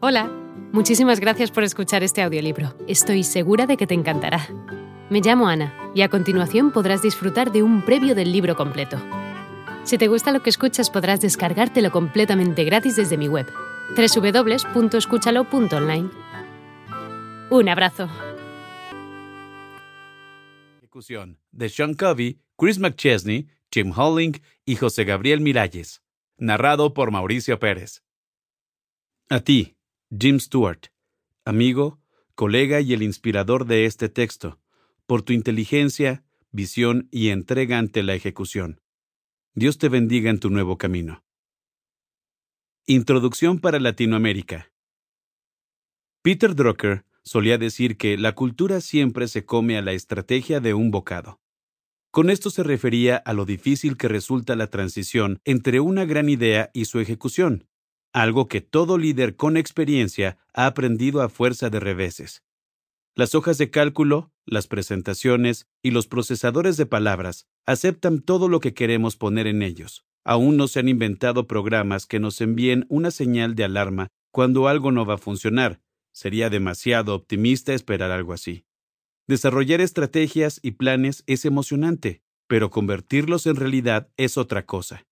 Hola, muchísimas gracias por escuchar este audiolibro. Estoy segura de que te encantará. Me llamo Ana y a continuación podrás disfrutar de un previo del libro completo. Si te gusta lo que escuchas podrás descargártelo completamente gratis desde mi web, www.escúchalo.online. Un abrazo. Ejecución de Sean Covey, Chris McChesney, Jim Holling y José Gabriel Miralles. Narrado por Mauricio Pérez. A ti, Jim Stewart, amigo, colega y el inspirador de este texto, por tu inteligencia, visión y entrega ante la ejecución. Dios te bendiga en tu nuevo camino. Introducción para Latinoamérica. Peter Drucker solía decir que la cultura siempre se come a la estrategia de un bocado. Con esto se refería a lo difícil que resulta la transición entre una gran idea y su ejecución, algo que todo líder con experiencia ha aprendido a fuerza de reveses. Las hojas de cálculo, las presentaciones y los procesadores de palabras aceptan todo lo que queremos poner en ellos. Aún no se han inventado programas que nos envíen una señal de alarma cuando algo no va a funcionar. Sería demasiado optimista esperar algo así. Desarrollar estrategias y planes es emocionante, pero convertirlos en realidad es otra cosa.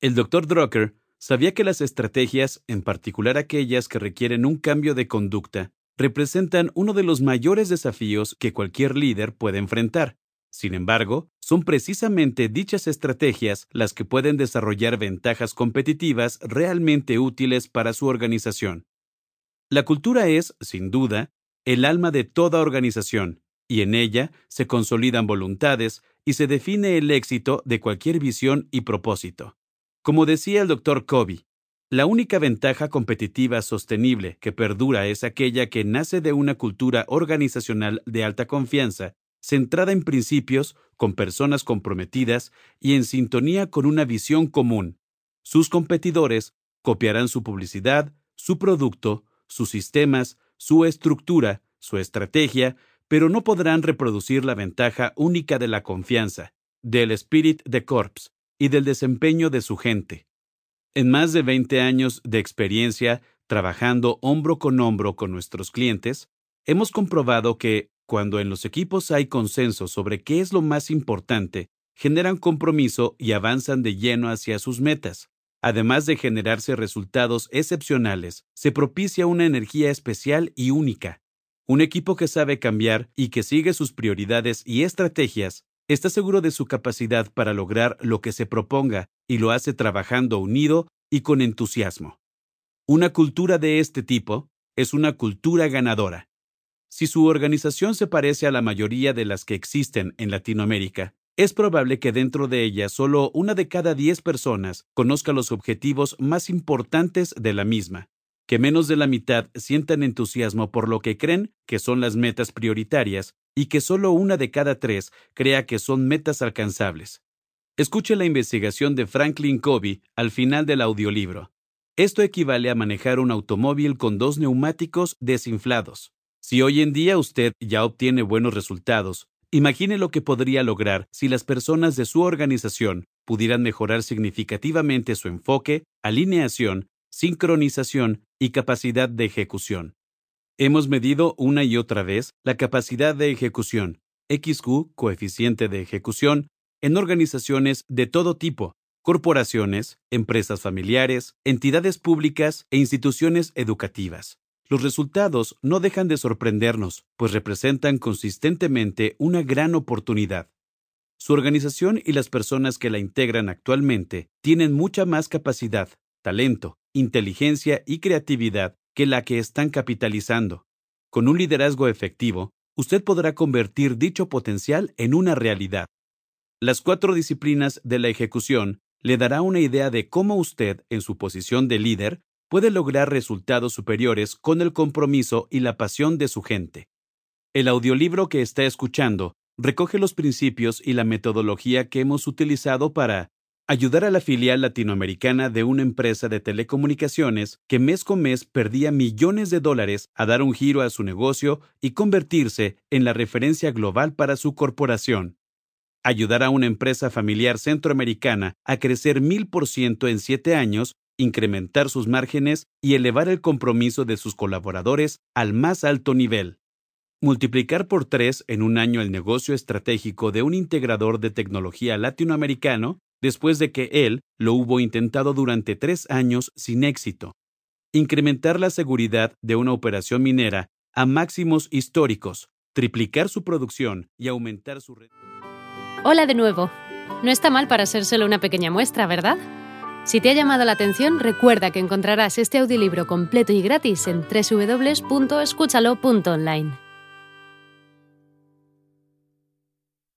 El Dr. Drucker sabía que las estrategias, en particular aquellas que requieren un cambio de conducta, representan uno de los mayores desafíos que cualquier líder puede enfrentar. Sin embargo, son precisamente dichas estrategias las que pueden desarrollar ventajas competitivas realmente útiles para su organización. La cultura es, sin duda, el alma de toda organización, y en ella se consolidan voluntades y se define el éxito de cualquier visión y propósito. Como decía el doctor Covey, la única ventaja competitiva sostenible que perdura es aquella que nace de una cultura organizacional de alta confianza, centrada en principios, con personas comprometidas y en sintonía con una visión común. Sus competidores copiarán su publicidad, su producto, sus sistemas, su estructura, su estrategia, pero no podrán reproducir la ventaja única de la confianza, del spirit de corps, y del desempeño de su gente. En más de 20 años de experiencia trabajando hombro con hombro con nuestros clientes, hemos comprobado que, cuando en los equipos hay consenso sobre qué es lo más importante, generan compromiso y avanzan de lleno hacia sus metas. Además de generarse resultados excepcionales, se propicia una energía especial y única. Un equipo que sabe cambiar y que sigue sus prioridades y estrategias está seguro de su capacidad para lograr lo que se proponga y lo hace trabajando unido y con entusiasmo. Una cultura de este tipo es una cultura ganadora. Si su organización se parece a la mayoría de las que existen en Latinoamérica, es probable que dentro de ella solo una de cada diez personas conozca los objetivos más importantes de la misma, que menos de la mitad sientan entusiasmo por lo que creen que son las metas prioritarias y que solo una de cada tres crea que son metas alcanzables. Escuche la investigación de Franklin Covey al final del audiolibro. Esto equivale a manejar un automóvil con dos neumáticos desinflados. Si hoy en día usted ya obtiene buenos resultados, imagine lo que podría lograr si las personas de su organización pudieran mejorar significativamente su enfoque, alineación, sincronización y capacidad de ejecución. Hemos medido una y otra vez la capacidad de ejecución, XQ, coeficiente de ejecución, en organizaciones de todo tipo, corporaciones, empresas familiares, entidades públicas e instituciones educativas. Los resultados no dejan de sorprendernos, pues representan consistentemente una gran oportunidad. Su organización y las personas que la integran actualmente tienen mucha más capacidad, talento, inteligencia y creatividad que la que están capitalizando. Con un liderazgo efectivo, usted podrá convertir dicho potencial en una realidad. Las cuatro disciplinas de la ejecución le dará una idea de cómo usted, en su posición de líder, puede lograr resultados superiores con el compromiso y la pasión de su gente. El audiolibro que está escuchando recoge los principios y la metodología que hemos utilizado para ayudar a la filial latinoamericana de una empresa de telecomunicaciones que mes con mes perdía millones de dólares a dar un giro a su negocio y convertirse en la referencia global para su corporación. Ayudar a una empresa familiar centroamericana a crecer mil por ciento en siete años incrementar sus márgenes y elevar el compromiso de sus colaboradores al más alto nivel. Multiplicar por tres en un año el negocio estratégico de un integrador de tecnología latinoamericano después de que él lo hubo intentado durante tres años sin éxito. Incrementar la seguridad de una operación minera a máximos históricos, triplicar su producción y aumentar su... Hola de nuevo. No está mal para ser solo una pequeña muestra, ¿verdad? Si te ha llamado la atención, recuerda que encontrarás este audiolibro completo y gratis en www.escúchalo.online.